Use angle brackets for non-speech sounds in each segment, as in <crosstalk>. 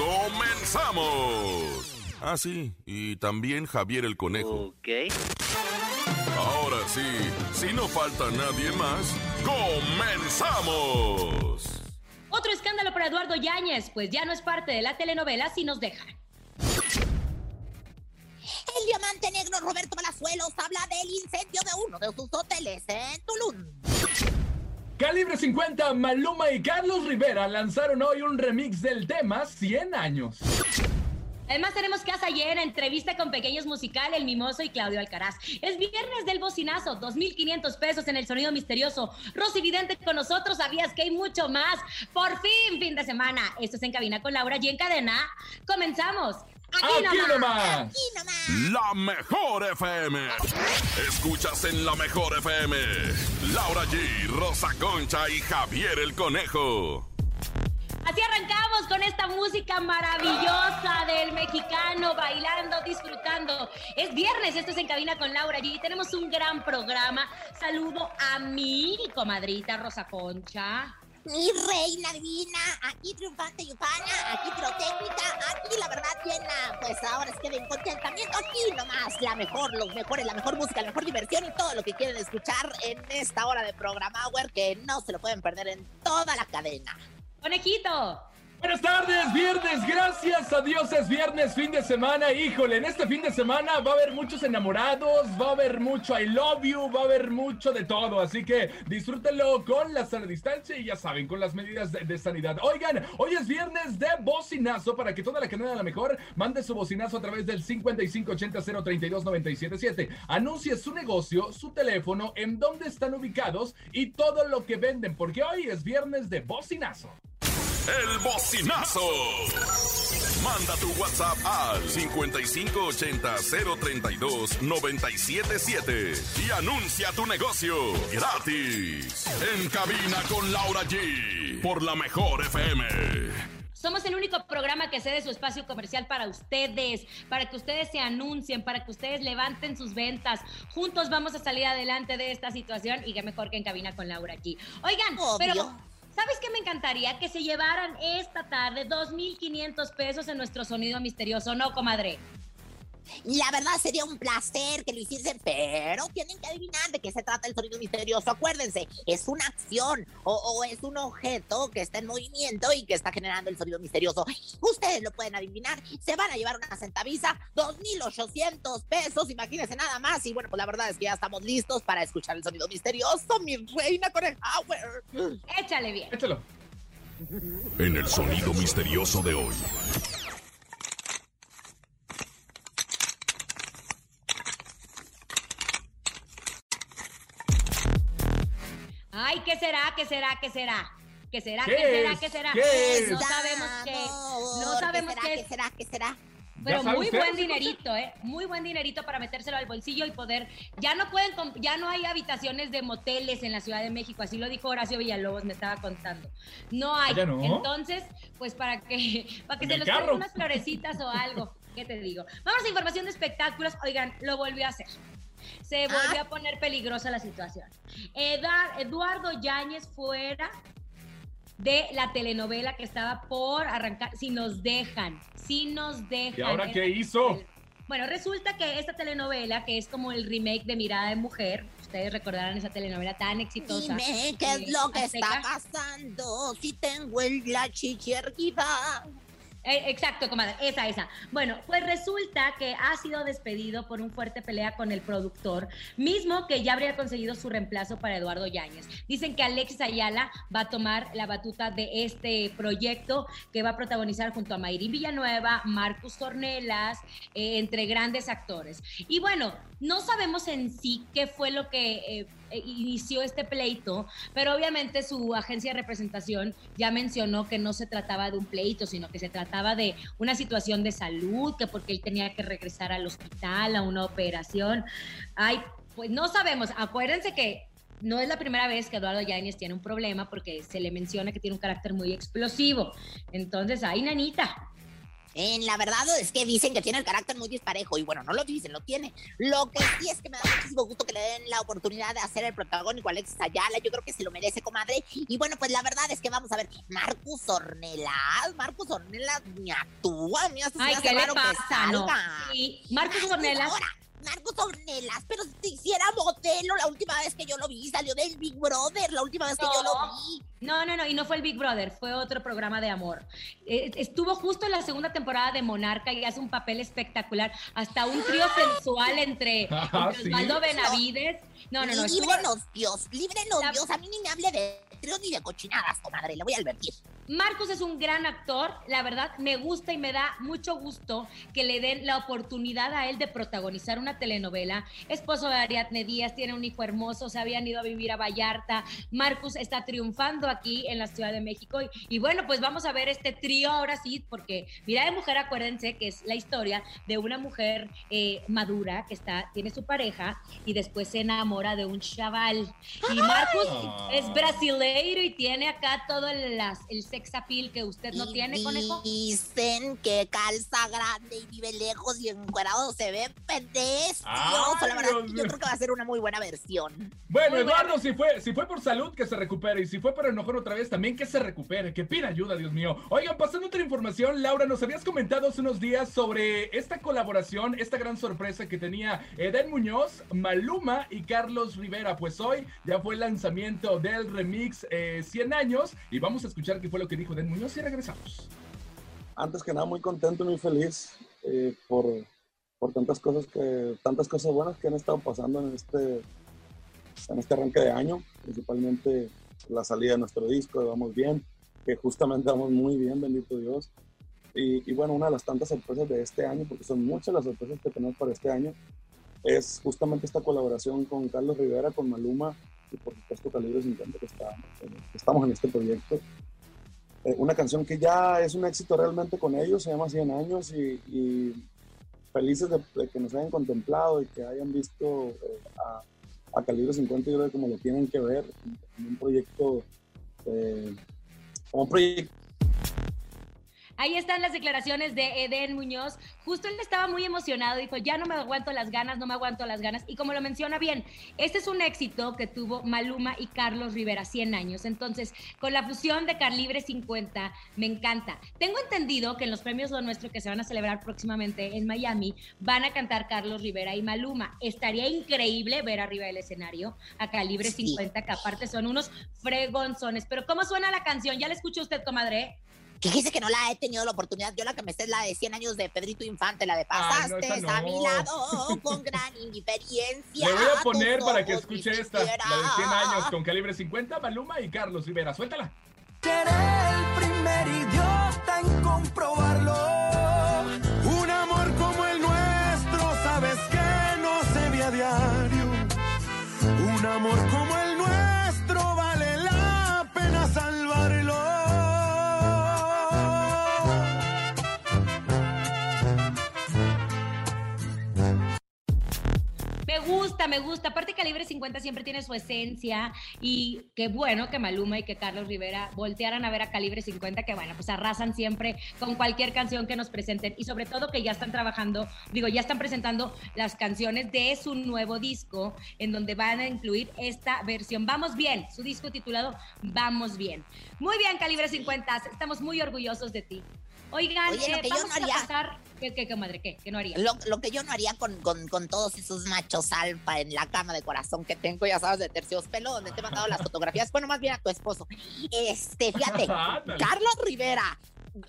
¡Comenzamos! Ah, sí, y también Javier el Conejo. Ok. Ahora sí, si no falta nadie más, ¡comenzamos! Otro escándalo para Eduardo Yáñez, pues ya no es parte de la telenovela si nos dejan. El diamante negro Roberto Palazuelos habla del incendio de uno de sus hoteles en Tulum. Calibre 50, Maluma y Carlos Rivera lanzaron hoy un remix del tema 100 años. Además tenemos casa llena, entrevista con Pequeños Musical, El Mimoso y Claudio Alcaraz. Es viernes del bocinazo, 2.500 pesos en el sonido misterioso. Rosy Vidente con nosotros, sabías que hay mucho más. Por fin, fin de semana. Esto es En Cabina con Laura y en cadena. Comenzamos. Aquí, Aquí nomás. nomás. Aquí nomás. La mejor FM. Escuchas en la mejor FM. Laura G, Rosa Concha y Javier el Conejo. Así arrancamos con esta música maravillosa del mexicano, bailando, disfrutando. Es viernes, esto es En Cabina con Laura G. Tenemos un gran programa. Saludo a mi comadrita Rosa Concha. Mi reina divina, aquí triunfante y ufana, aquí pirotécnica, aquí la verdad llena. Pues ahora es que de contentamiento, aquí nomás. La mejor, los mejores, la mejor música, la mejor diversión y todo lo que quieren escuchar en esta hora de programa que no se lo pueden perder en toda la cadena. Conejito. Buenas tardes, viernes, gracias a Dios es viernes, fin de semana, híjole, en este fin de semana va a haber muchos enamorados, va a haber mucho I love you, va a haber mucho de todo, así que disfrútenlo con la sana distancia y ya saben, con las medidas de, sanidad. Oigan, hoy es viernes de bocinazo para que toda la cadena de la mejor mande su bocinazo a través del 5580-032-977. Anuncie su negocio, su teléfono, en dónde están ubicados y todo lo que venden, porque hoy es viernes de bocinazo. El bocinazo. Manda tu WhatsApp al 5580-032-977 y anuncia tu negocio gratis. En cabina con Laura G. Por la mejor FM. Somos el único programa que cede su espacio comercial para ustedes, para que ustedes se anuncien, para que ustedes levanten sus ventas. Juntos vamos a salir adelante de esta situación y qué mejor que en cabina con Laura aquí. Oigan, Obvio. pero ¿sabes qué me encantaría? Que se llevaran esta tarde 2.500 pesos en nuestro sonido misterioso, ¿no, comadre? La verdad sería un placer que lo hiciesen, pero tienen que adivinar de qué se trata el sonido misterioso. Acuérdense, es una acción o, o es un objeto que está en movimiento y que está generando el sonido misterioso. Ustedes lo pueden adivinar. Se van a llevar una centaviza, 2.800 pesos, imagínense nada más. Y bueno, pues la verdad es que ya estamos listos para escuchar el sonido misterioso, mi reina con el power. Échale bien. Échalo. En el sonido misterioso de hoy. Ay, ¿qué será? ¿Qué será? ¿Qué será? ¿Qué será? ¿Qué ¿Qué será? ¿Qué será? ¿Qué es? No sabemos qué. No sabemos ¿Qué será? qué ¿Qué es. será? ¿Qué será? Pero muy usted, buen dinerito, ¿eh? Muy buen dinerito para metérselo al bolsillo y poder. Ya no pueden, ya no hay habitaciones de moteles en la Ciudad de México, así lo dijo Horacio Villalobos, me estaba contando. No hay. Entonces, pues para que, <laughs> para que se los carro. unas florecitas o algo. ¿Qué te digo? Vamos a información de espectáculos. Oigan, lo volvió a hacer. Se volvió a poner peligrosa la situación. Eduardo Yáñez fuera de la telenovela que estaba por arrancar, si nos dejan, si nos dejan. ¿Y ahora qué hizo? Bueno, resulta que esta telenovela, que es como el remake de Mirada de Mujer, ustedes recordarán esa telenovela tan exitosa. Dime qué eh, es lo que azteca. está pasando, si tengo el la chichi erguida. Eh, exacto, comadre, esa, esa. Bueno, pues resulta que ha sido despedido por un fuerte pelea con el productor, mismo que ya habría conseguido su reemplazo para Eduardo Yáñez. Dicen que Alexis Ayala va a tomar la batuta de este proyecto que va a protagonizar junto a Mayrín Villanueva, Marcus Tornelas, eh, entre grandes actores. Y bueno, no sabemos en sí qué fue lo que... eh, inició este pleito, pero obviamente su agencia de representación ya mencionó que no se trataba de un pleito, sino que se trataba de una situación de salud, que porque él tenía que regresar al hospital a una operación. Ay, pues no sabemos. Acuérdense que no es la primera vez que Eduardo Yáñez tiene un problema porque se le menciona que tiene un carácter muy explosivo. Entonces, ay, nanita, en la verdad es que dicen que tiene el carácter muy disparejo y bueno, no lo dicen, lo tiene. Lo que sí es que me da muchísimo gusto que le den la oportunidad de hacer el protagónico a Alexis Ayala. Yo creo que se lo merece, comadre. Y bueno, pues la verdad es que vamos a ver, Marcus Ornelas, Marcus Ornelas, ni actúa, ni hace Ay, ¿qué le pasa? No. Marcus Ornelas. Marcos Ornelas, pero si hiciera modelo la última vez que yo lo vi, salió del Big Brother la última vez que yo lo vi. No, no, no, y no fue el Big Brother, fue otro programa de amor. Eh, estuvo justo en la segunda temporada de Monarca y hace un papel espectacular, hasta un trío sensual entre, <laughs> ah, Osvaldo Benavides. No, no, no. Líbrenos, Dios, líbrenos, Dios. A mí ni me hable de tríos ni de cochinadas, comadre, le voy a advertir. Marcos es un gran actor, la verdad me gusta y me da mucho gusto que le den la oportunidad a él de protagonizar una telenovela. Esposo de Ariadne Díaz, tiene un hijo hermoso, se habían ido a vivir a Vallarta. Marcos está triunfando aquí en la Ciudad de México y, bueno, pues vamos a ver este trío ahora sí, porque Mira de Mujer, acuérdense que es la historia de una mujer eh, madura que está, tiene su pareja y después se enamora de un chaval. Y Marcos es brasileiro y tiene acá todo el, el sex appeal que usted no tiene, conejo. Dicen que calza grande y vive lejos y encuadrado se ve pendejo. La verdad, yo creo que va a ser una muy buena versión. Bueno, Eduardo, si fue, si fue por salud, que se recupere. Y si fue por enojón otra vez, también que se recupere. Que pida ayuda, Dios mío. Oigan, pasando otra información, Laura, nos habías comentado hace unos días sobre esta colaboración, esta gran sorpresa que tenía Eden Muñoz, Maluma y Carlos Rivera. Pues hoy ya fue el lanzamiento del remix 100 eh, años y vamos a escuchar qué fue lo que dijo Den Muñoz y regresamos. Antes que nada, muy contento y muy feliz eh, por, por tantas cosas que tantas cosas buenas que han estado pasando en este en este arranque de año, principalmente la salida de nuestro disco, Vamos Bien, que justamente vamos muy bien, bendito Dios. Y, y, bueno, una de las tantas sorpresas de este año, porque son muchas las sorpresas que tenemos para este año, es justamente esta colaboración con Carlos Rivera, con Maluma y por supuesto Calibre 50 que, está, que estamos en este proyecto. Eh, una canción que ya es un éxito realmente con ellos, se llama 100 años y, felices de, que nos hayan contemplado y que hayan visto eh, a, a, Calibre 50 yo creo como lo tienen que ver, en un proyecto, eh, como un proyecto Ahí están las declaraciones de Eden Muñoz. Justo él estaba muy emocionado, dijo, ya no me aguanto las ganas, no me aguanto las ganas. Y como lo menciona bien, este es un éxito que tuvo Maluma y Carlos Rivera, 100 años. Entonces, con la fusión de Carlibre 50, me encanta. Tengo entendido que en los premios Lo Nuestro que se van a celebrar próximamente en Miami, van a cantar Carlos Rivera y Maluma. Estaría increíble ver arriba del escenario a Calibre 50, que aparte son unos fregonzones. Pero ¿cómo suena la canción? ¿Ya la escuchó usted, comadre? Fíjese que no la he tenido la oportunidad. Yo la que me sé es la de 100 años de Pedrito Infante, la de pasaste a mi lado con gran indiferencia. Le voy a poner para que escuche esta, la de 100 años con calibre 50, Maluma y Carlos Rivera. Suéltala. Seré el primer idiota en comprobarlo. Un amor como el nuestro, sabes que no se ve a diario. Un amor como me gusta. Aparte, Calibre 50 siempre tiene su esencia y qué bueno que Maluma y que Carlos Rivera voltearan a ver a Calibre 50, que bueno, pues arrasan siempre con cualquier canción que nos presenten y sobre todo que ya están trabajando, digo, ya están presentando las canciones de su nuevo disco en donde van a incluir esta versión. Vamos bien, su disco titulado Vamos bien. Muy bien, Calibre 50, estamos muy orgullosos de ti. Oigan, eh, vamos a pasar... ¿Qué, qué, qué, madre? ¿Qué? ¿Qué no haría? Lo, que yo no haría con, con, con, todos esos machos alfa en la cama de corazón que tengo, ya sabes, de terciospelo, donde te he mandado las fotografías. Bueno, más bien a tu esposo. Este, fíjate, <laughs> Carlos Rivera,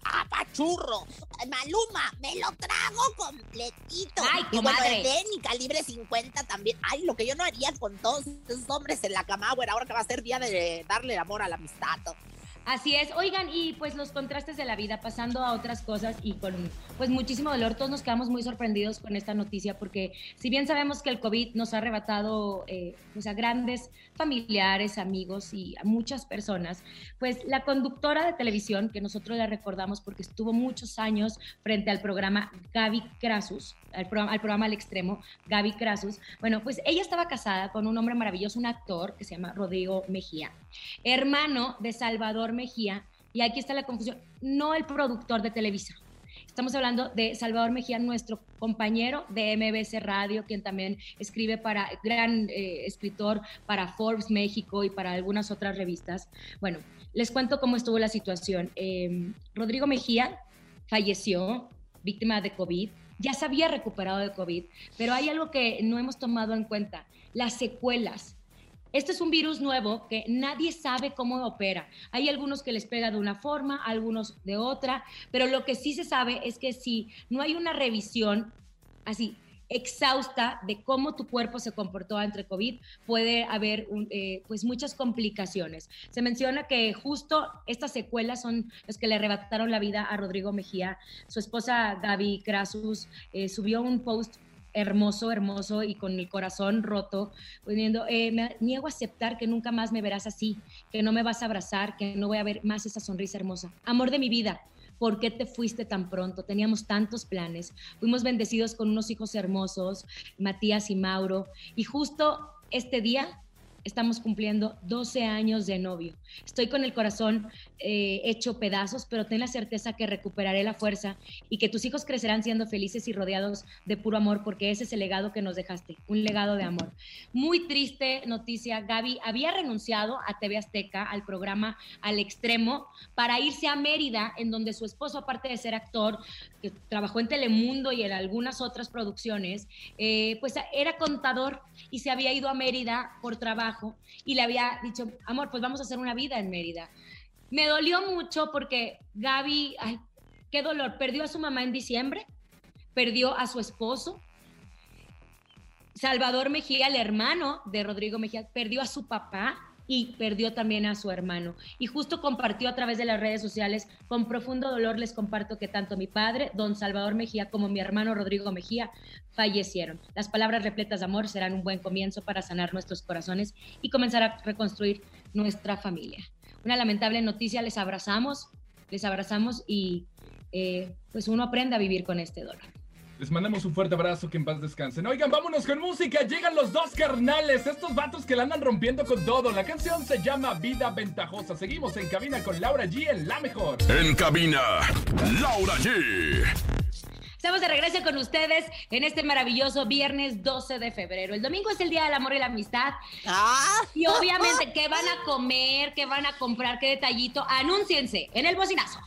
apachurro, Maluma, me lo trago completito. Ay. Y bueno, calibre 50 también. Ay, lo que yo no haría con todos esos hombres en la cama, bueno, ahora que va a ser día de darle amor a la amistad. Así es, oigan, y pues los contrastes de la vida, pasando a otras cosas y con pues muchísimo dolor, todos nos quedamos muy sorprendidos con esta noticia porque si bien sabemos que el COVID nos ha arrebatado eh, pues a grandes familiares, amigos y muchas personas, pues la conductora de televisión, que nosotros la recordamos porque estuvo muchos años frente al programa Gaby Crasus, al programa, al programa Al Extremo, Gaby Crasus, bueno, pues ella estaba casada con un hombre maravilloso, un actor que se llama Rodrigo Mejía, hermano de Salvador Mejía, y aquí está la confusión, no el productor de Televisa. Estamos hablando de Salvador Mejía, nuestro compañero de MBC Radio, quien también escribe para, gran eh, escritor para Forbes México y para algunas otras revistas. Bueno, les cuento cómo estuvo la situación. Eh, Rodrigo Mejía falleció, víctima de COVID, ya se había recuperado de COVID, pero hay algo que no hemos tomado en cuenta, las secuelas. Este es un virus nuevo que nadie sabe cómo opera. Hay algunos que les pega de una forma, algunos de otra, pero lo que sí se sabe es que si no hay una revisión así exhausta de cómo tu cuerpo se comportó entre COVID, puede haber eh, pues muchas complicaciones. Se menciona que justo estas secuelas son los que le arrebataron la vida a Rodrigo Mejía. Su esposa Gaby Crasus eh, subió un post hermoso, hermoso y con el corazón roto, poniendo, eh, me niego a aceptar que nunca más me verás así, que no me vas a abrazar, que no voy a ver más esa sonrisa hermosa. Amor de mi vida, ¿por qué te fuiste tan pronto? Teníamos tantos planes, fuimos bendecidos con unos hijos hermosos, Matías y Mauro, y justo este día estamos cumpliendo 12 años de novio. Estoy con el corazón eh, hecho pedazos, pero ten la certeza que recuperaré la fuerza y que tus hijos crecerán siendo felices y rodeados de puro amor, porque ese es el legado que nos dejaste, un legado de amor. Muy triste noticia, Gaby había renunciado a TV Azteca, al programa Al Extremo, para irse a Mérida, en donde su esposo, aparte de ser actor, que trabajó en Telemundo y en algunas otras producciones, eh, pues era contador y se había ido a Mérida por trabajo y le había dicho, amor, pues vamos a hacer una vida en Mérida. Me dolió mucho porque Gaby, ay, qué dolor, perdió a su mamá en diciembre, perdió a su esposo. Salvador Mejía, el hermano de Rodrigo Mejía, perdió a su papá y perdió también a su hermano. Y justo compartió a través de las redes sociales, con profundo dolor les comparto que tanto mi padre, don Salvador Mejía, como mi hermano Rodrigo Mejía fallecieron. Las palabras repletas de amor serán un buen comienzo para sanar nuestros corazones y comenzar a reconstruir nuestra familia una lamentable noticia, les abrazamos, les abrazamos y eh, pues uno aprende a vivir con este dolor. Les mandamos un fuerte abrazo, que en paz descansen. Oigan, vámonos con música. Llegan los dos carnales, estos vatos que la andan rompiendo con todo. La canción se llama Vida Ventajosa. Seguimos en cabina con Laura G en La Mejor. En cabina, Laura G. Estamos de regreso con ustedes en este maravilloso viernes 12 de febrero. El domingo es el Día del Amor y la Amistad. Ah. Y obviamente, ¿qué van a comer? ¿Qué van a comprar? ¿Qué detallito? Anúnciense en el bocinazo.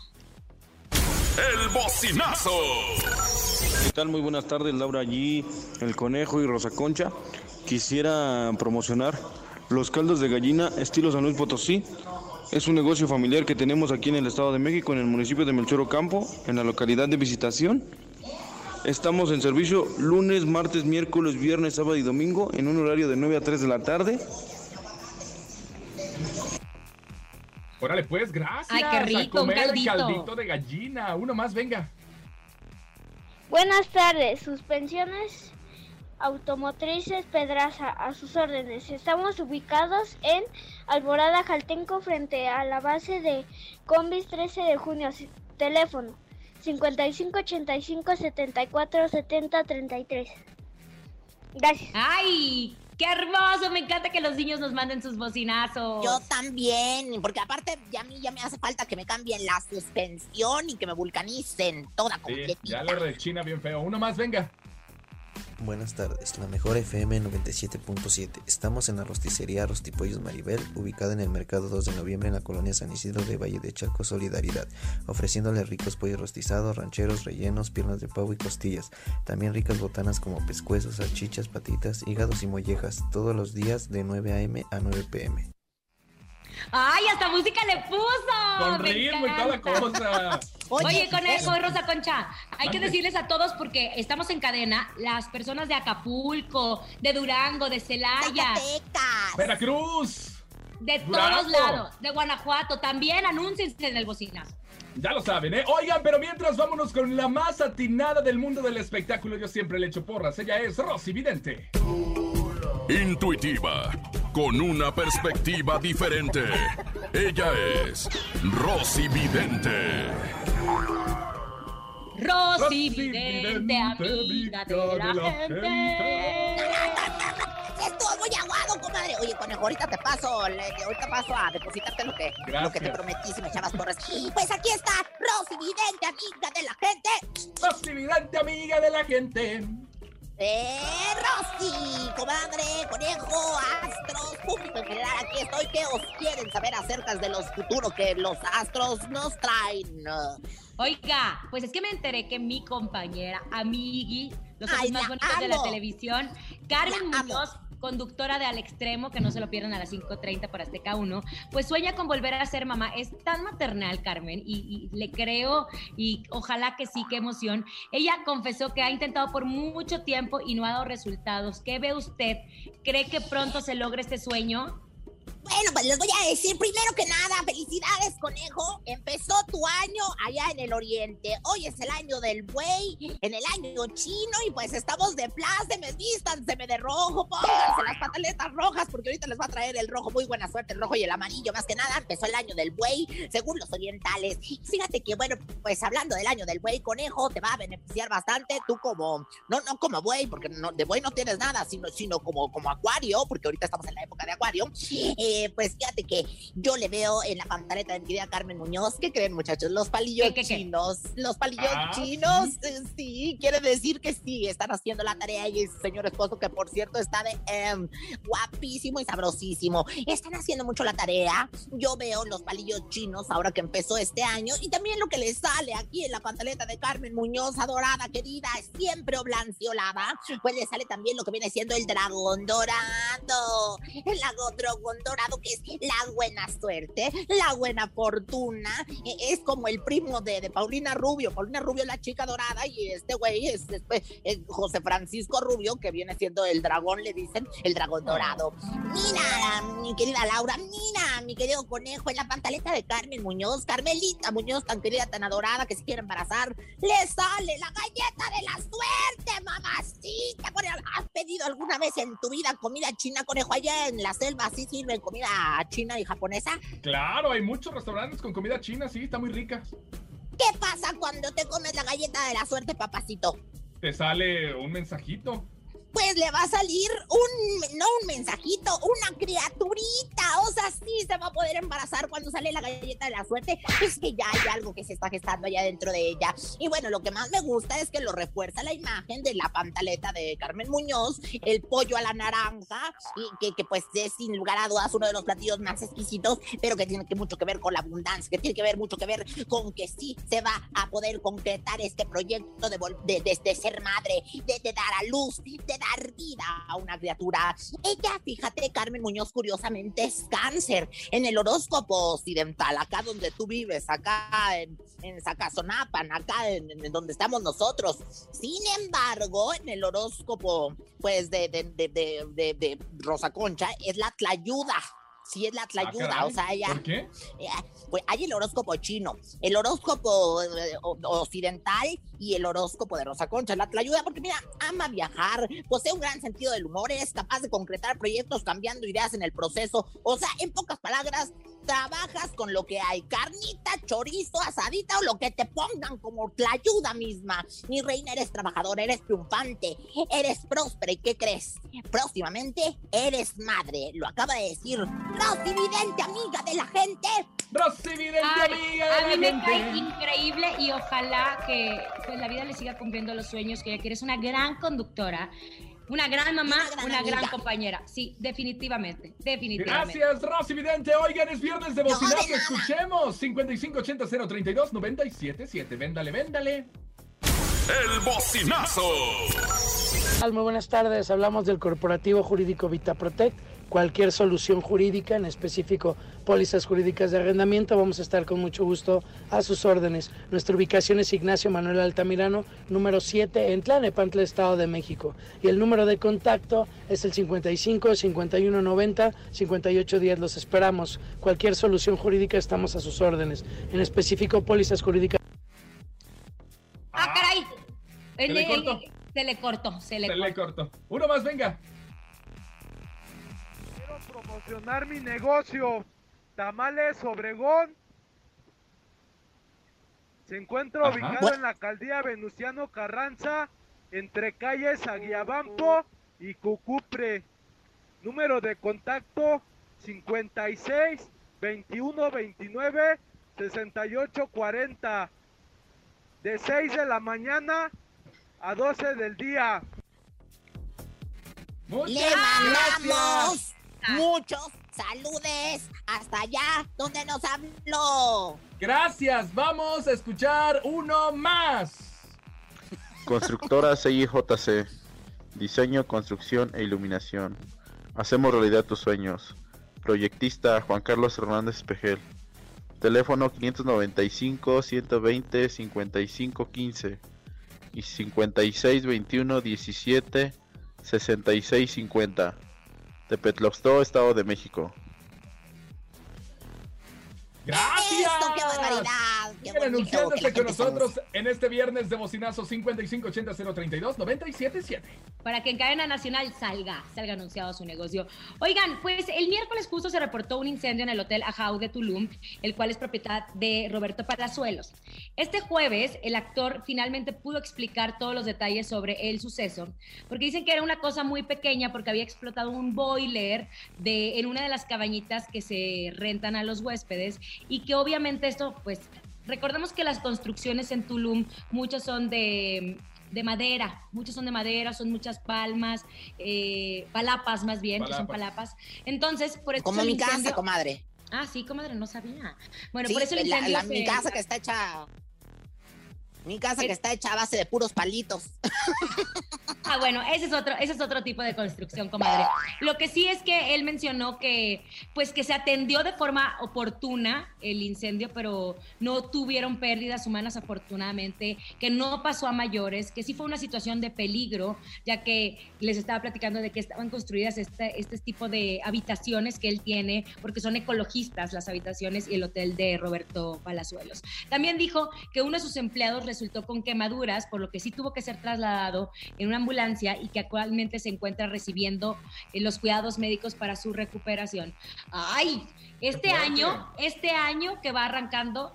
El bocinazo. ¿Qué tal? Muy buenas tardes, Laura allí, El Conejo y Rosa Concha. Quisiera promocionar los caldos de gallina estilo San Luis Potosí. Es un negocio familiar que tenemos aquí en el Estado de México, en el municipio de Melchoro Campo, en la localidad de Visitación. Estamos en servicio lunes, martes, miércoles, viernes, sábado y domingo en un horario de 9 a 3 de la tarde. Órale, pues, gracias. Ay, qué rico, a comer un caldito. caldito de gallina. Uno más, venga. Buenas tardes, suspensiones automotrices Pedraza, a sus órdenes. Estamos ubicados en Alborada Jaltenco frente a la base de Combis 13 de junio. Teléfono 55 85 74 70 33. Gracias. ¡Ay! ¡Qué hermoso! Me encanta que los niños nos manden sus bocinazos. Yo también, porque aparte ya a mí ya me hace falta que me cambien la suspensión y que me vulcanicen toda Sí, completita. ya lo rechina bien feo. Uno más, venga. Buenas tardes, la mejor FM 97.7. Estamos en la rosticería Rostipollos Maribel, ubicada en el mercado 2 de noviembre en la colonia San Isidro de Valle de Chalco Solidaridad, ofreciéndole ricos pollos rostizados, rancheros, rellenos, piernas de pavo y costillas. También ricas botanas como pescuezos, salchichas, patitas, hígados y mollejas, todos los días de 9 a.m. a 9 p.m. ¡Ay, hasta música le puso! Con Me ritmo y toda cosa. Oye, Conejo y Rosa Concha, hay que decirles a todos porque estamos en cadena, las personas de Acapulco, de Durango, de Celaya, Zacatecas. Veracruz. De Durango. todos lados, de Guanajuato, también anúnciense en el bocinazo. Ya lo saben, ¿eh? Oigan, pero mientras vámonos con la más atinada del mundo del espectáculo. Yo siempre le echo porras. Ella es Rosy Vidente. Intuitiva, con una perspectiva diferente. Ella es Rosy Vidente. Rosy Rosy Vidente, Vidente, amiga de la gente. Estuvo muy aguado, comadre. Oye, conejo, ahorita te paso, le- ahorita paso a depositarte lo que, lo que te prometí si me echabas porras. Pues aquí está, Rosy Vidente, amiga de la gente. Rosy Vidente, amiga de la gente. Eh, Rosy, comadre, conejo, astros, público en general, aquí estoy. ¿Qué os quieren saber acerca de los futuros que los astros nos traen? Oiga, pues es que me enteré que mi compañera, amigui, los Ay, más bonitos de la televisión, Carmen La amo. Conductora de Al Extremo, que no se lo pierdan a las 5.30 por Azteca 1, pues sueña con volver a ser mamá. Es tan maternal, Carmen, y, y le creo, y ojalá que sí, qué emoción. Ella confesó que ha intentado por mucho tiempo y no ha dado resultados. ¿Qué ve usted? ¿Cree que pronto se logre este sueño? Bueno, pues les voy a decir primero que nada, felicidades, conejo. Empezó tu año allá en el oriente. Hoy es el año del buey, en el año chino, y pues estamos de pláceme, vístanseme de rojo, pónganse las pataletas rojas, porque ahorita les va a traer el rojo. Muy buena suerte, el rojo y el amarillo, más que nada. Empezó el año del buey, según los orientales. Fíjate que, bueno, pues hablando del año del buey, conejo, te va a beneficiar bastante. Tú como, no, no como buey, porque no, de buey no tienes nada, sino, sino como, como acuario, porque ahorita estamos en la época de acuario. Eh, pues fíjate que yo le veo en la pantaleta de mi querida Carmen Muñoz. ¿Qué creen, muchachos? Los palillos ¿Qué, qué, qué? chinos. Los palillos Ah, chinos, eh, sí. quiere decir que sí, están haciendo la tarea y su señor esposo, que por cierto está de em, guapísimo y sabrosísimo. Están haciendo mucho la tarea. Yo veo los palillos chinos ahora que empezó este año y también lo que le sale aquí en la pantaleta de Carmen Muñoz, adorada, querida, siempre oblanciolada. Pues le sale también lo que viene siendo el dragón dorado. El lago dragón dorado que es la buena suerte, la buena fortuna. Eh, Es como el primo de, de Paulina Rubio. Paulina Rubio la chica dorada y este güey es, es, es José Francisco Rubio, que viene siendo el dragón, le dicen, el dragón dorado. Mira, mi querida Laura, mira, mi querido conejo, en la pantaleta de Carmen Muñoz, Carmelita Muñoz, tan querida, tan adorada, que se quiere embarazar, le sale la galleta de la suerte, mamacita. ¿Has pedido alguna vez en tu vida comida china, conejo? Allá en la selva sí sirven comida china y japonesa. Claro, hay muchos restaurantes con comida china, sí, está muy rica. ¿Qué pasa cuando te comes la galleta de la suerte, papacito? Te sale un mensajito. Pues le va a salir un, no un mensajito, una criaturita. O sea, sí se va a poder embarazar cuando sale la galleta de la suerte. Es que ya hay algo que se está gestando allá dentro de ella. Y bueno, lo que más me gusta es que lo refuerza la imagen de la pantaleta de Carmen Muñoz, el pollo a la naranja, y que, que pues es sin lugar a dudas uno de los platillos más exquisitos, pero que tiene que mucho que ver con la abundancia, que tiene que ver mucho que ver con que sí se va a poder concretar este proyecto de, de, de- ser madre, de dar a luz, de dar vida a una criatura. Ella, fíjate, Carmen Muñoz, curiosamente es cáncer en el horóscopo occidental, acá donde tú vives, acá en, en Zacazonapan, acá en, en donde estamos nosotros. Sin embargo, en el horóscopo, pues, de- de Rosa Concha, es la tlayuda. Sí, es la Ah, tlayuda, o sea, ella... ¿Por qué? Pues hay el horóscopo chino, el horóscopo eh, occidental y el horóscopo de Rosa Concha. La ayuda porque, mira, ama viajar, posee un gran sentido del humor, es capaz de concretar proyectos cambiando ideas en el proceso. O sea, en pocas palabras, trabajas con lo que hay: carnita, chorizo, asadita o lo que te pongan como la ayuda misma. Mi reina, eres trabajadora, eres triunfante, eres próspera. ¿Y qué crees? Próximamente eres madre. Lo acaba de decir Rosy Vidente, amiga de la gente. Rosy Vidente, Ay, amiga de a la mí me cae increíble y ojalá que pues, la vida le siga cumpliendo los sueños que ella quiere. Es una gran conductora, una gran mamá, Una gran una gran amiga. compañera. Sí, definitivamente, definitivamente. Gracias, Rosy Vidente. Oigan, es viernes de No, bocinazo. nada. Escuchemos 5580-032-977. Véndale, véndale. El bocinazo. Muy buenas tardes, hablamos del corporativo jurídico VitaProtect cualquier solución jurídica, en específico pólizas jurídicas de arrendamiento, vamos a estar con mucho gusto a sus órdenes. Nuestra ubicación es Ignacio Manuel Altamirano, número 7, en Tlanepantla, Estado de México. Y el número de contacto es el 55 51 90 58 10. Los esperamos. Cualquier solución jurídica estamos a sus órdenes. En específico, pólizas jurídicas. ¡Ah, caray! Se le cortó. Se le cortó, se le Se cortó. le cortó. Uno más, venga. Promocionar mi negocio. Tamales Obregón. Se encuentra Ajá. ubicado en la alcaldía Venustiano Carranza, entre calles Aguiabampo y Cucupre. Número de contacto 56 21 29 68 40. De 6 de la mañana a 12 del día. Muchas Le gracias. Muchos saludes hasta allá donde nos habló. Gracias. Vamos a escuchar uno más. Constructora <laughs> CIJC. Diseño, construcción e iluminación. Hacemos realidad tus sueños. Proyectista Juan Carlos Hernández Espejel. Teléfono 595 120 55 15 y 56 21 17 66 50. Tepetloxtó, Estado de México. Gracias. Esto, qué barbaridad. Sigan anunciándose con nosotros en este viernes de bocinazo 5580 032 977. Para que en cadena nacional salga, salga anunciado su negocio. Oigan, pues el miércoles justo se reportó un incendio en el Hotel Ajau de Tulum, el cual es propiedad de Roberto Palazuelos. Este jueves, el actor finalmente pudo explicar todos los detalles sobre el suceso, porque dicen que era una cosa muy pequeña porque había explotado un boiler de, en una de las cabañitas que se rentan a los huéspedes y que obviamente esto, pues, recordemos que las construcciones en Tulum, muchas son de de madera, muchas son de madera, son muchas palmas, eh, palapas más bien, que son Palapas. Entonces, por eso Como mi casa, comadre. Ah, sí, comadre, no sabía. Bueno, Sí, por eso el incendio la- mi se- casa que está hecha. Mi casa que Es- está hecha a base de puros palitos. <laughs> Ah, bueno, ese es otro, ese es otro tipo de construcción, comadre. Lo que sí es que él mencionó que, pues, que se atendió de forma oportuna el incendio, pero no tuvieron pérdidas humanas, afortunadamente, que no pasó a mayores, que sí fue una situación de peligro, ya que les estaba platicando de que estaban construidas este, este tipo de habitaciones que él tiene, porque son ecologistas las habitaciones y el hotel de Roberto Palazuelos. También dijo que uno de sus empleados resultó con quemaduras, por lo que sí tuvo que ser trasladado en una ambulancia y que actualmente se encuentra recibiendo eh, los cuidados médicos para su recuperación. Ay, este año, este año que va arrancando,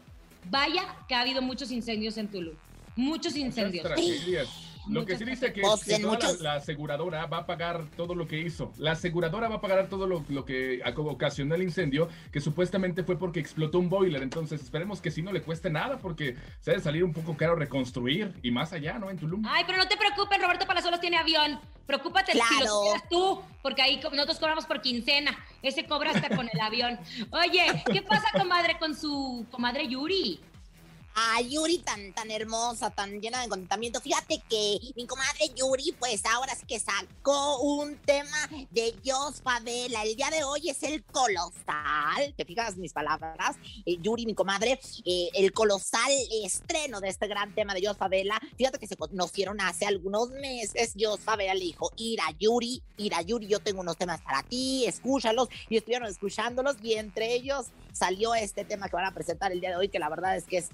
vaya que ha habido muchos incendios en Tulum. Muchos incendios. Muchas tragedias. Lo que sí dice que, Pues, que la, aseguradora va a pagar todo lo que hizo. La aseguradora va a pagar todo lo, lo que ocasionó el incendio, que supuestamente fue porque explotó un boiler. Entonces esperemos que sí no le cueste nada, porque se debe salir un poco caro reconstruir y más allá, ¿no? En Tulum. Ay, pero no te preocupes, Roberto Palazuelos tiene avión. Preocúpate si lo tuvieras tú, porque ahí nosotros cobramos por quincena. Ese cobra hasta con el avión. Oye, ¿qué pasa, comadre, con su comadre Yuri? Ay, Yuri tan, tan hermosa, tan llena de contentamiento. Fíjate que mi comadre Yuri, pues ahora sí que sacó un tema de Jos Favela. El día de hoy es el colosal. ¿Te fijas mis palabras? Eh, Yuri, mi comadre, eh, el colosal estreno de este gran tema de Jos Favela. Fíjate que se conocieron hace algunos meses. Jos Favela le dijo, Ira Yuri, Ira Yuri, yo tengo unos temas para ti, escúchalos. Y estuvieron escuchándolos y entre ellos salió este tema que van a presentar el día de hoy, que la verdad es que es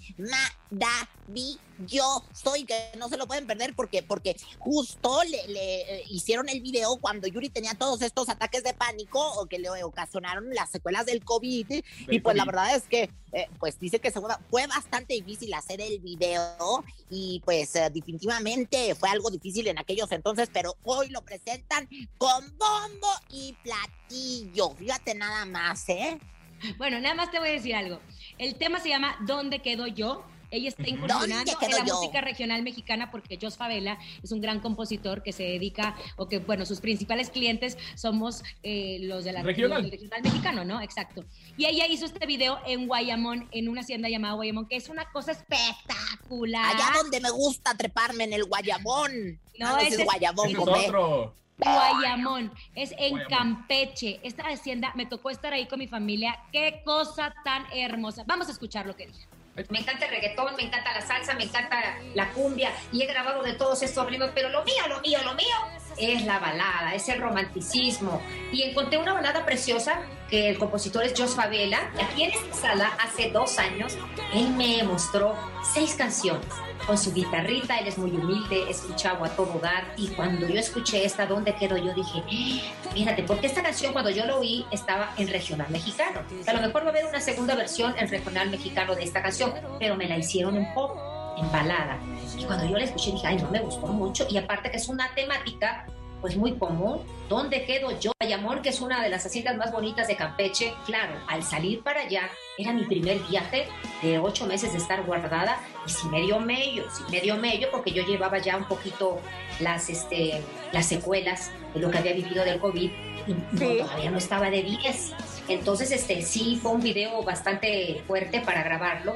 maravilloso y que no se lo pueden perder porque, porque justo le, le, eh, hicieron el video cuando Yuri tenía todos estos ataques de pánico o que le ocasionaron las secuelas del COVID. y pues la verdad es que, eh, pues dice que se fue, fue bastante difícil hacer el video y pues eh, definitivamente fue algo difícil en aquellos entonces, pero hoy lo presentan con bombo y platillo. Fíjate nada más, ¿eh? Bueno, nada más te voy a decir algo. El tema se llama ¿Dónde quedo yo? Ella está incursionando ¿Dónde en la yo? música regional mexicana porque Jos Favela es un gran compositor que se dedica, o que, bueno, sus principales clientes somos eh, los de la Regional. del regional mexicano, ¿no? Exacto. Y ella hizo este video en Guayamón, en una hacienda llamada Guayamón, que es una cosa espectacular. Allá donde me gusta treparme en el guayabón. No, Ah, ese ese- es guayabón, Ese es otro. Guayamón, es en Campeche. Esta hacienda, me tocó estar ahí con mi familia. Qué cosa tan hermosa. Vamos a escuchar lo que dije. Me encanta el reggaetón, me encanta la salsa, me encanta la cumbia y he grabado de todos estos ritmos, pero lo mío, lo mío, lo mío es la balada, es el romanticismo. Y encontré una balada preciosa que el compositor es Jos Favela. Aquí en esta sala, hace dos años, él me mostró seis canciones con su guitarrita, él es muy humilde, escuchaba a todo dar y cuando yo escuché esta, ¿dónde quedo? Yo dije, fíjate, porque esta canción cuando yo lo oí estaba en regional mexicano. A lo mejor va a haber una segunda versión en regional mexicano de esta canción, pero me la hicieron en pop, en balada. Y cuando yo la escuché dije, ay, no me gustó mucho y aparte que es una temática pues muy común. ¿Dónde quedo yo? Ayamón, que es una de las haciendas más bonitas de Campeche. Claro, al salir para allá, era mi primer viaje de ocho meses de estar guardada y si medio medio, si medio medio, porque yo llevaba ya un poquito las, este, las secuelas de lo que había vivido del COVID y no, todavía no estaba de 10. Entonces, este, sí, fue un video bastante fuerte para grabarlo.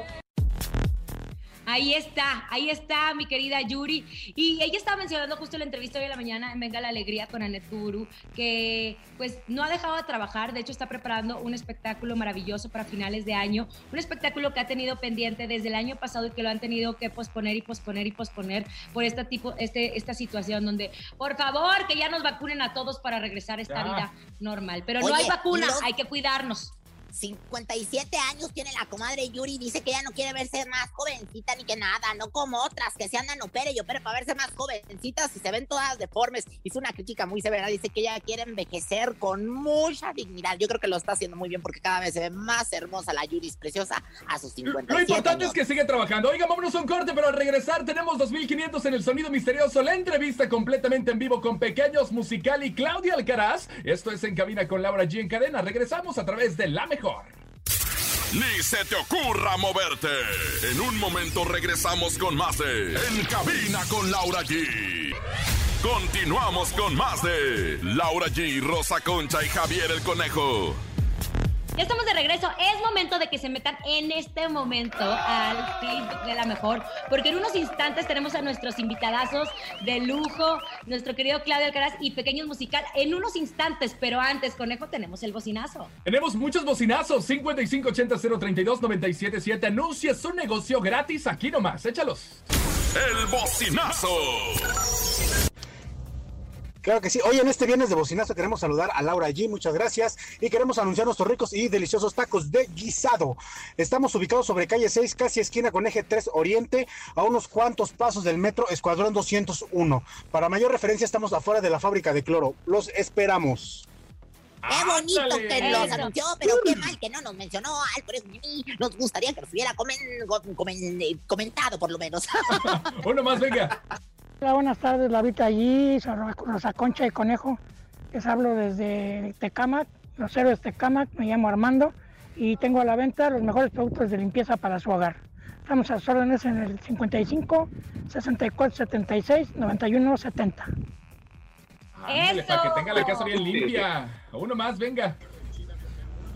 Ahí está, ahí está mi querida Yuri. Y ella estaba mencionando justo en la entrevista hoy en la mañana en Venga la Alegría con Anet Guru, que pues no ha dejado de trabajar, de hecho está preparando un espectáculo maravilloso para finales de año, un espectáculo que ha tenido pendiente desde el año pasado y que lo han tenido que posponer y posponer y posponer por este tipo, este, esta situación donde, por favor, que ya nos vacunen a todos para regresar a esta vida normal. Pero no hay vacuna, hay que cuidarnos. 57 años tiene la comadre Yuri. Dice que ella no quiere verse más jovencita ni que nada, no como otras que se andan opere y opere para verse más jovencitas y se ven todas deformes. Hizo una crítica muy severa. Dice que ella quiere envejecer con mucha dignidad. Yo creo que lo está haciendo muy bien porque cada vez se ve más hermosa la Yuri, preciosa a sus 57 Lo importante años. es que sigue trabajando. Oiga, vámonos a un corte, pero al regresar tenemos 2500 en el sonido misterioso. La entrevista completamente en vivo con Pequeños Musical y Claudia Alcaraz. Esto es En Cabina con Laura G en cadena. Regresamos a través de La Mejor. Ni se te ocurra moverte. En un momento regresamos con más de En Cabina con Laura G. Continuamos con más de Laura G, Rosa Concha y Javier el Conejo. Ya estamos de regreso. Es momento de que se metan en este momento al Facebook de la mejor, porque en unos instantes tenemos a nuestros invitadazos de lujo, nuestro querido Claudio Alcaraz y Pequeños Musical. En unos instantes, pero antes, Conejo, tenemos el bocinazo. Tenemos muchos bocinazos. 5580-032-977. Anuncia su negocio gratis aquí nomás. Échalos. El bocinazo. Claro que sí. Hoy en este viernes de bocinazo queremos saludar a Laura G. Muchas gracias. Y queremos anunciar nuestros ricos y deliciosos tacos de guisado. Estamos ubicados sobre calle 6, casi esquina con eje 3 Oriente, a unos cuantos pasos del metro Escuadrón 201. Para mayor referencia, estamos afuera de la fábrica de cloro. Los esperamos. Qué bonito Ándale. que los anunció, pero qué mal que no nos mencionó. Ay, por eso a mí nos gustaría que nos hubiera comen- comen- comentado, por lo menos. <laughs> Uno más, venga. Hola, buenas tardes, Lavita allí, soy Ro- Rosa Concha y Conejo. Les hablo desde Tecamac, los héroes Tecamac, me llamo Armando y tengo a la venta los mejores productos de limpieza para su hogar. Estamos a sus órdenes en el 55 64 76 91 70. Ándale, para que tenga la casa bien limpia. Uno más, venga.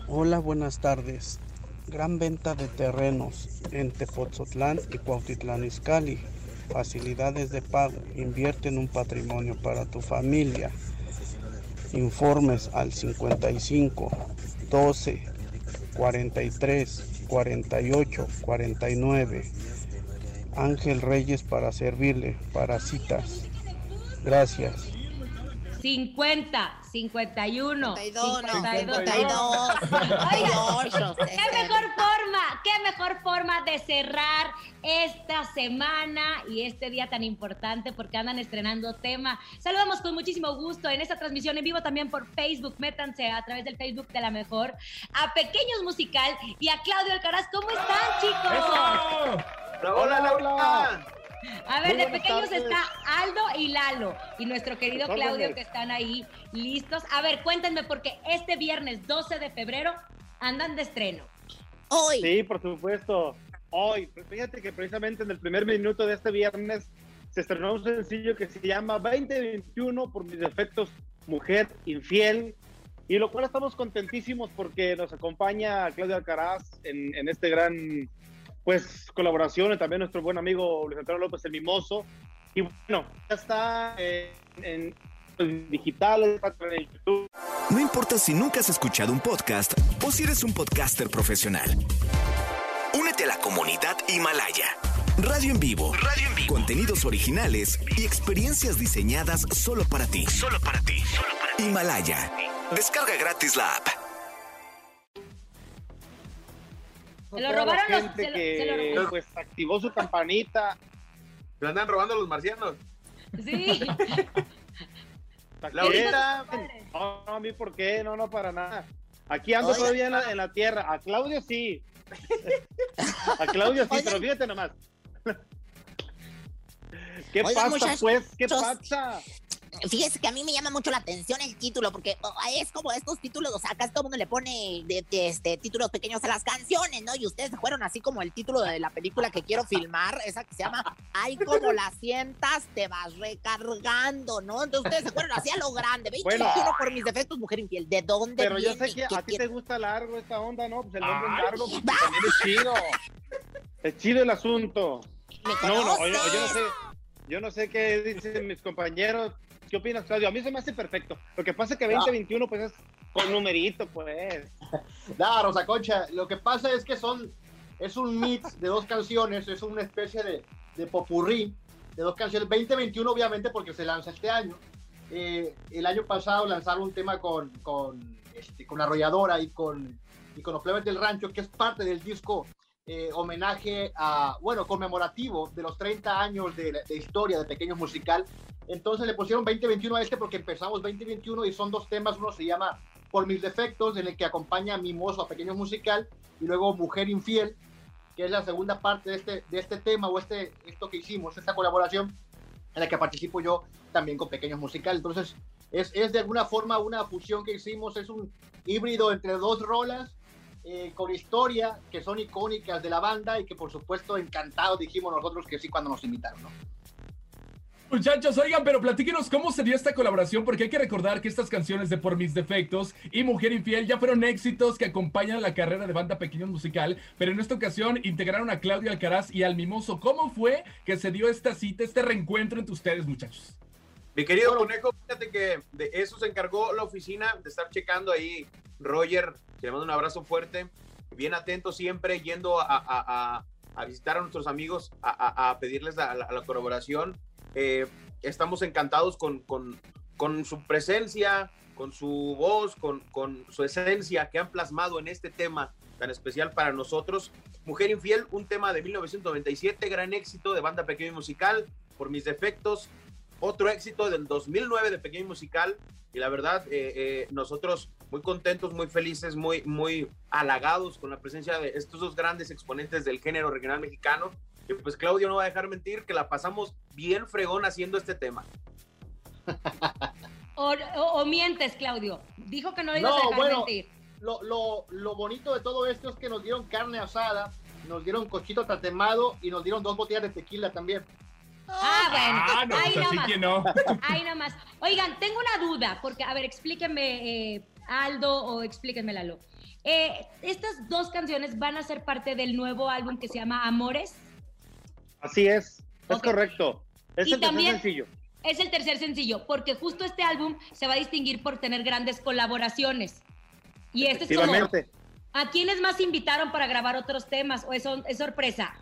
Hola, buenas tardes. Gran venta de terrenos en Tepoztlán y Cuautitlán Izcalli. Facilidades de pago. Invierte en un patrimonio para tu familia. Informes al 55 12 43 48 49. Ángel Reyes para servirle para citas. Gracias. 50, 51, 52, 52, 58, qué mejor forma, qué mejor forma de cerrar esta semana y este día tan importante porque andan estrenando tema. Saludamos con muchísimo gusto en esta transmisión en vivo también por Facebook. Métanse a través del Facebook de la mejor a Pequeños Musical y a Claudio Alcaraz. ¿Cómo están, chicos? Hola, Laura. A ver, de pequeños tardes. está Aldo y Lalo y nuestro querido. Claudio que están ahí listos. A ver, cuéntenme porque este viernes 12 de febrero andan de estreno. Hoy. Sí, por supuesto. Hoy. Fíjate que precisamente en el primer minuto de este viernes se estrenó un sencillo que se llama 2021 por mis defectos, mujer infiel. Y lo cual estamos contentísimos porque nos acompaña Claudia Alcaraz en, en este gran pues colaboración y también nuestro buen amigo Luis Antonio López el Mimoso. Y bueno, ya está eh, en, digitales, a través de YouTube. No importa si nunca has escuchado un podcast o si eres un podcaster profesional. Únete a la comunidad Himalaya. Radio en vivo. Radio en vivo. Contenidos originales y experiencias diseñadas solo para ti. Solo para ti. Solo para ti. Himalaya. Descarga gratis la app. Se lo Toda la robaron los- gente se lo- que se lo robaron. pues activó su campanita. ¿Lo andan robando los marcianos? Sí. <laughs> Laurita, no, no, a mí por qué, no, no, para nada. Aquí ando todavía en la, en la tierra. A Claudio sí. <laughs> A Claudio sí, pero fíjate nomás. <laughs> ¿Qué pasa, muchachos, pues? ¿Qué pasa? Fíjese que a mí me llama mucho la atención el título, porque oh, es como estos títulos, o sea, acá todo el mundo le pone de, de, este, títulos pequeños a las canciones, ¿no? Y ustedes se fueron así como el título de la película que quiero filmar, esa que se llama Ay, como la sientas, te vas recargando, ¿no? Entonces ustedes se fueron así a lo grande, 2021 Bueno. por mis defectos, mujer infiel, ¿de dónde Pero yo sé que ¿Qué a ti te gusta largo esta onda, ¿no? Pues el nombre Ay. es largo, pues también es chido. Es chido el asunto. No, no, yo, yo no sé. Yo no sé qué dicen mis compañeros. ¿Qué opinas, Claudio? A mí se me hace perfecto. Lo que pasa es que 2021, pues es con numerito, pues. <laughs> No, Rosa Concha, lo que pasa es que son, es un mix de dos canciones, es una especie de, de popurrí de dos canciones. 2021, obviamente, porque se lanza este año. Eh, el año pasado lanzaron un tema con, con, este, con Arrolladora y con, y con los plebes del rancho, que es parte del disco eh, homenaje a, bueno, conmemorativo de los 30 años de, de historia de Pequeños Musical. Entonces le pusieron 2021 a este porque empezamos 2021 y son dos temas. Uno se llama Por mis defectos, en el que acompaña a Mimoso a Pequeños Musical, y luego Mujer Infiel, que es la segunda parte de este, de este tema o este, esto que hicimos, esta colaboración, en la que participo yo también con Pequeños Musical. Entonces es, es de alguna forma una fusión que hicimos, es un híbrido entre dos rolas. Eh, con historia que son icónicas de la banda y que por supuesto encantados dijimos nosotros que sí cuando nos invitaron. ¿no? Muchachos, oigan, pero platíquenos cómo se dio esta colaboración, porque hay que recordar que estas canciones de Por Mis Defectos y Mujer Infiel ya fueron éxitos que acompañan la carrera de banda Pequeños Musical, pero en esta ocasión integraron a Claudio Alcaraz y al Mimoso. ¿Cómo fue que se dio esta cita, este reencuentro entre ustedes, muchachos? Mi querido Conejo, fíjate que de eso se encargó la oficina, de estar checando ahí. Roger, le mando un abrazo fuerte, bien atento siempre, yendo a, visitar a nuestros amigos, a, pedirles la, la- la colaboración. Eh, estamos encantados con, su presencia, con su voz, con, con su esencia que han plasmado en este tema tan especial para nosotros. Mujer Infiel, un tema de 1997, gran éxito de banda pequeño y musical, por mis defectos, otro éxito del 2009 de Pequeño Musical y la verdad eh, eh, nosotros muy contentos, muy felices, muy, muy halagados con la presencia de estos dos grandes exponentes del género regional mexicano. Y pues Claudio no va a dejar mentir que la pasamos bien fregón haciendo este tema. <laughs> O, o- o mientes, Claudio. Dijo que no le ibas a No, dejar bueno, mentir. lo, lo, lo bonito de todo esto es que nos dieron carne asada, nos dieron cochito tatemado y nos dieron dos botellas de tequila también. Ah, bueno. Ah, no, ahí pues así nomás. que no. Ahí nomás. Oigan, tengo una duda, porque, a ver, explíquenme, eh, Aldo, o explíquenme, Lalo. Eh, estas dos canciones van a ser parte del nuevo álbum que se llama Amores. Así es, es correcto. Es Y el tercer también- sencillo. Es el tercer sencillo, porque justo este álbum se va a distinguir por tener grandes colaboraciones. Y este es como. ¿a quiénes más invitaron para grabar otros temas? ¿O es, es sorpresa?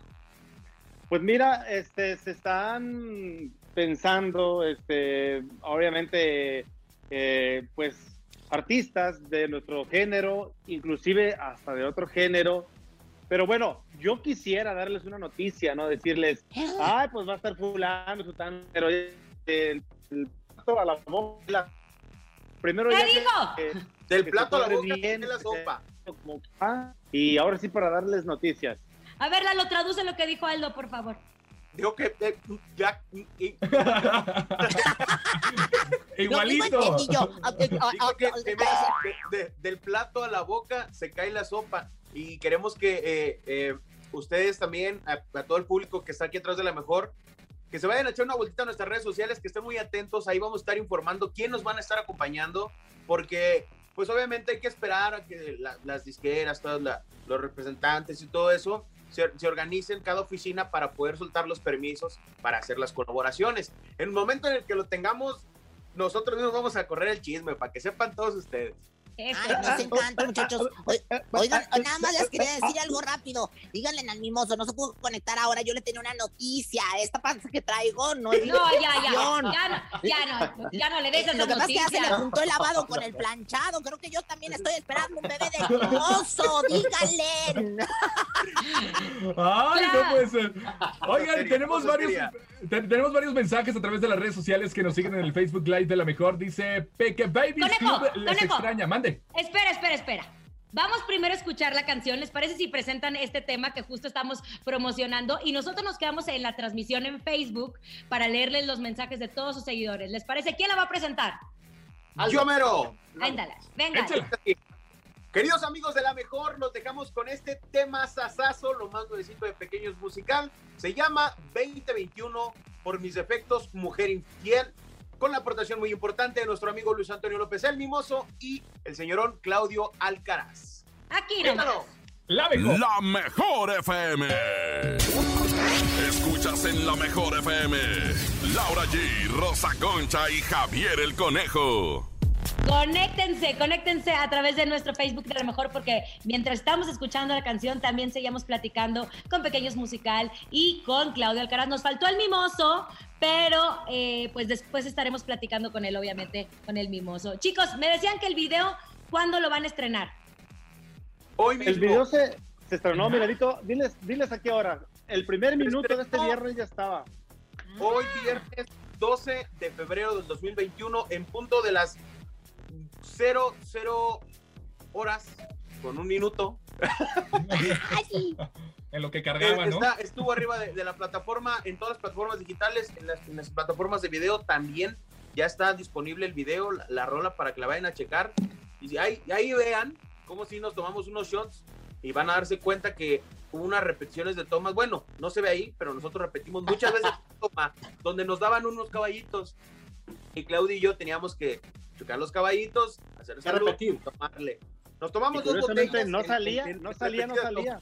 Pues mira, este, se están pensando, este, obviamente, eh, pues artistas de nuestro género, inclusive hasta de otro género. Pero bueno, yo quisiera darles una noticia, ¿no? Decirles, ay, pues va a estar fulano, pero el, el plato a la boca. Primero ¿Qué ya dijo? que- Del que plato a la boca bien, tiene la sopa. como- ah, y ahora sí para darles noticias. A ver, Lalo, traduce lo que dijo Aldo, por favor. Digo que eh, ya y- <laughs> Igualito. Ah, ah, Digo ah, que de- de- de- del plato a la boca se cae la sopa. Y queremos que eh, eh, ustedes también, a, a todo el público que está aquí atrás de la mejor, que se vayan a echar una vueltita a nuestras redes sociales, que estén muy atentos, ahí vamos a estar informando quién nos van a estar acompañando, porque pues obviamente hay que esperar a que la- las disqueras, todos la- los representantes y todo eso se, se organicen cada oficina para poder soltar los permisos para hacer las colaboraciones. En el momento en el que lo tengamos nosotros mismos vamos a correr el chisme para que sepan todos ustedes. Ay, nos encanta, muchachos. Oi- Oigan, nada más les quería decir algo rápido. Díganle al mimoso, no se pudo conectar ahora. Yo le tenía una noticia. Esta panza que traigo no es No, ya, ya, ya no, ya no, ya no le des Lo esas que pasa es que ya se le juntó el lavado con el planchado. Creo que yo también estoy esperando un bebé de mimoso. Díganle. <laughs> Ay, no puede ser. Oigan, tenemos varios, tenemos varios mensajes a través de las redes sociales que nos siguen en el Facebook Live de la mejor. Dice Peque Baby les conejo. extraña. Mande. Espera, espera, espera. Vamos primero a escuchar la canción. ¿Les parece si presentan este tema que justo estamos promocionando? Y nosotros nos quedamos en la transmisión en Facebook para leerles los mensajes de todos sus seguidores. ¿Les parece? ¿Quién la va a presentar? Yo mero. Ándala, venga. Queridos amigos de la mejor, los dejamos con este tema sasazo, lo más nuevecito de Pequeños Musical. Se llama 2021 por mis defectos, Mujer Infiel, con la aportación muy importante de nuestro amigo Luis Antonio López el Mimoso y el señorón Claudio Alcaraz. Aquí nomás. La mejor. La mejor FM. Escuchas en la mejor FM. Laura G, Rosa Concha y Javier el Conejo. Conéctense, conéctense a través de nuestro Facebook de la mejor porque mientras estamos escuchando la canción también seguíamos platicando con Pequeños Musical y con Claudio Alcaraz. Nos faltó el mimoso, pero eh, pues después estaremos platicando con él, obviamente, con el mimoso. Chicos, me decían que el video, ¿cuándo lo van a estrenar? Hoy El video se, se estrenó, Miradito. Diles, diles a qué hora. El primer minuto de este viernes ya estaba. Hoy viernes 12 de febrero del 2021 en punto de las 00 horas con un minuto. En lo que cargaba, Eh, ¿no? está- estuvo arriba de, de la plataforma, en todas las plataformas digitales, en las, en las plataformas de video también ya está disponible el video, la, la rola para que la vayan a checar. Y si ahí, ahí vean cómo si nos tomamos unos shots y van a darse cuenta que hubo unas repeticiones de tomas. Bueno, no se ve ahí, pero nosotros repetimos muchas veces <laughs> toma donde nos daban unos caballitos y Claudio y yo teníamos que chocar los caballitos, hacer Ya salud, repetir. tomarle. Nos tomamos dos botellas. no salía, en- no salía, no salía.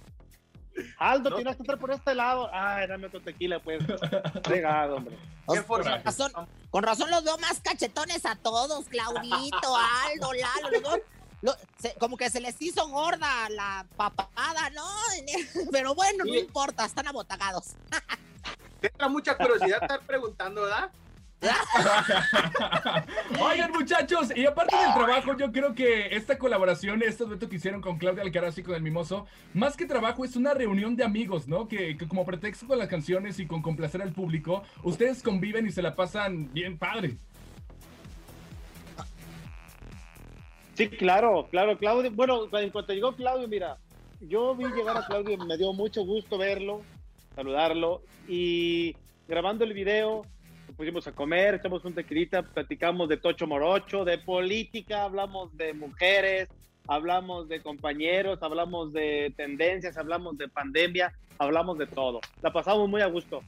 Aldo, No. tienes que entrar por este lado. Ay, dame otro tequila, pues. <laughs> Regado, hombre. Con, razón, con razón los veo más cachetones a todos, Claudito, <laughs> Aldo, Lalo, los veo- lo- se- como que se les hizo gorda la papada, ¿no? <laughs> Pero bueno, no importa, están abotagados. Te mucha curiosidad estar preguntando, ¿verdad? <laughs> Oigan, muchachos, y aparte del trabajo, yo creo que esta colaboración, este dueto que hicieron con Claudia Alcaraz y con el Mimoso, más que trabajo, es una reunión de amigos, ¿no? Que, que como pretexto con las canciones y con complacer al público, ustedes conviven y se la pasan bien padre. Sí, claro, claro, Claudio. Bueno, en cuanto llegó Claudio, mira, yo vi llegar a Claudio, me dio mucho gusto verlo, saludarlo y grabando el video, pusimos a comer, echamos un tequilita, platicamos de Tocho Morocho, de política, hablamos de mujeres, hablamos de compañeros, hablamos de tendencias, hablamos de pandemia, hablamos de todo. La pasamos muy a gusto.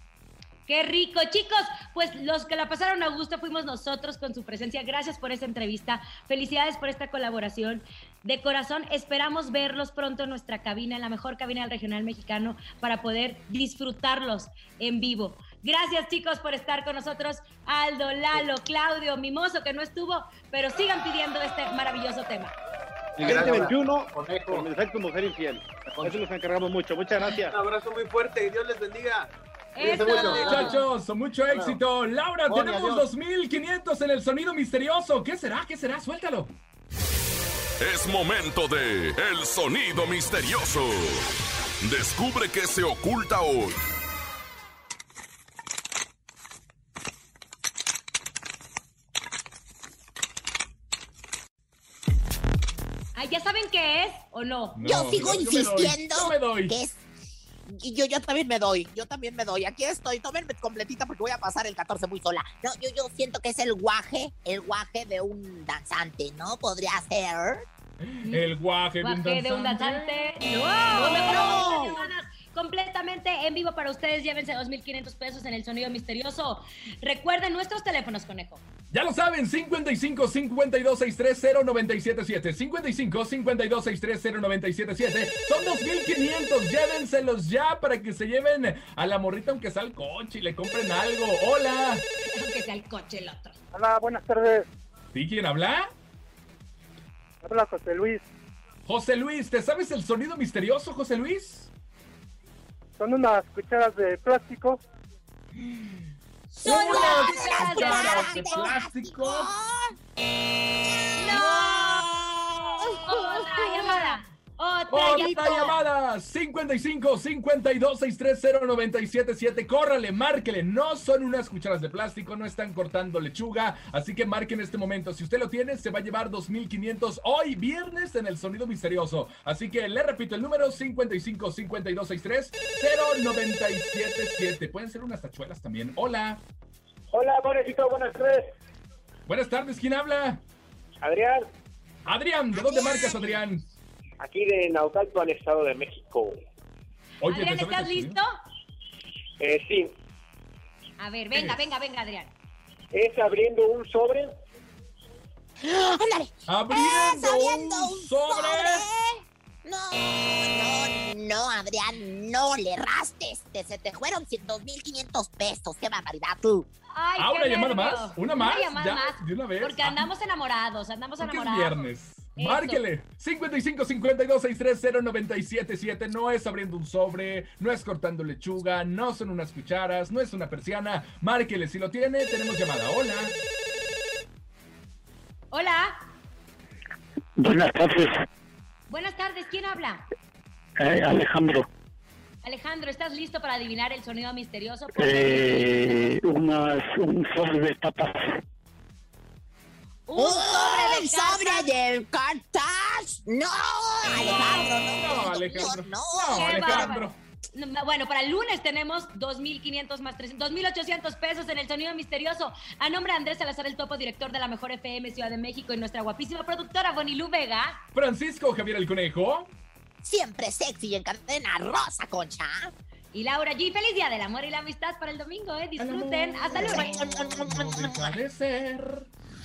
Qué rico, chicos. Pues los que la pasaron a gusto fuimos nosotros con su presencia. Gracias por esta entrevista. Felicidades por esta colaboración. De corazón, esperamos verlos pronto en nuestra cabina, en la mejor cabina del regional mexicano, para poder disfrutarlos en vivo. Gracias, chicos, por estar con nosotros. Aldo, Lalo, Claudio, Mimoso, que no estuvo, pero sigan pidiendo este maravilloso tema. El 2021, con el efecto mujer infiel. Eso nos encargamos mucho. Muchas gracias. Un abrazo muy fuerte, Dios les bendiga. Eso. Muchachos, mucho éxito. Laura, Oye, tenemos adiós. 2500 en el sonido misterioso. ¿Qué será? ¿Qué será? Suéltalo. Es momento de El Sonido Misterioso. Descubre qué se oculta hoy. Ay, ¿Ya saben qué es o no? yo sigo yo me doy, insistiendo yo me doy. que es... Y yo, yo también me doy, yo también me doy. Aquí estoy, tómenme completita porque voy a pasar el 14 muy sola. No, yo, yo siento que es el guaje, el guaje de un danzante, ¿no? Podría ser. El guaje de un Guaje de un danzante. danzante. ¡No! ¡No! ¡No! Completamente en vivo para ustedes. Llévense 2.500 pesos en el sonido misterioso. Recuerden nuestros teléfonos, conejo. Ya lo saben, 55 52 630 977. 55 52 630 977. Son 2500. Llévenselos ya para que se lleven a la morrita aunque sea al coche y le compren algo. Hola. Aunque sea el coche el otro. Hola, buenas tardes. ¿Sí quién habla? Habla José Luis. José Luis, ¿te sabes el sonido misterioso, José Luis? Son unas cucharas de plástico. Son unas cucharas de plástico. Llamada. Otra, Otra llamada. llamada. 55 52 630 977. Córrale, márquele. No son unas cucharas de plástico, no están cortando lechuga. Así que marque en este momento. Si usted lo tiene, se va a llevar 2500 hoy viernes en el sonido misterioso. Así que le repito el número 55 52 630 977. Pueden ser unas tachuelas también. Hola. Hola, Bonecito, buenas tardes. Buenas tardes, ¿quién habla? Adrián, Adrián, ¿de dónde marcas, Adrián? Aquí de Naucalpan, Estado de México. Oye, Adrián, ¿te sabes ¿estás listo? Eh, sí, A ver, venga, venga, venga, Adrián. es abriendo un sobre. ¡Ándale! Abriendo abriendo un un sobre. No, no, no, Adrián, no le rastes. Te, se te fueron 2.500 pesos. ¡Qué barbaridad tú! Ay, Ah, qué una llamada más, una más, llamada ya, más. de una vez. Porque Ah. andamos enamorados, andamos es enamorados. viernes. Eso. Márquele. 55 52 630 977. No es abriendo un sobre, no es cortando lechuga, no son unas cucharas, no es una persiana. Márquele. Si lo tiene, tenemos llamada. Hola. Hola, Buenas tardes, buenas tardes, ¿quién habla? eh, Alejandro. Alejandro, ¿estás listo para adivinar el sonido misterioso? Eh, unas, un sobre de papas. Un sobre de ¡Un sobre de cartas! ¡No! Alejandro, no. No, Alejandro. No, Alejandro. Bueno, para el lunes tenemos 2.500 más 300, 2.800 pesos en el sonido misterioso. A nombre de Andrés Salazar, el topo director de la Mejor FM Ciudad de México y nuestra guapísima productora Bonilú Vega. Francisco Javier el Conejo. Siempre sexy y en cadena rosa, concha. Y Laura G. Feliz Día del Amor y la Amistad para el domingo, ¿eh? Disfruten. Hasta luego.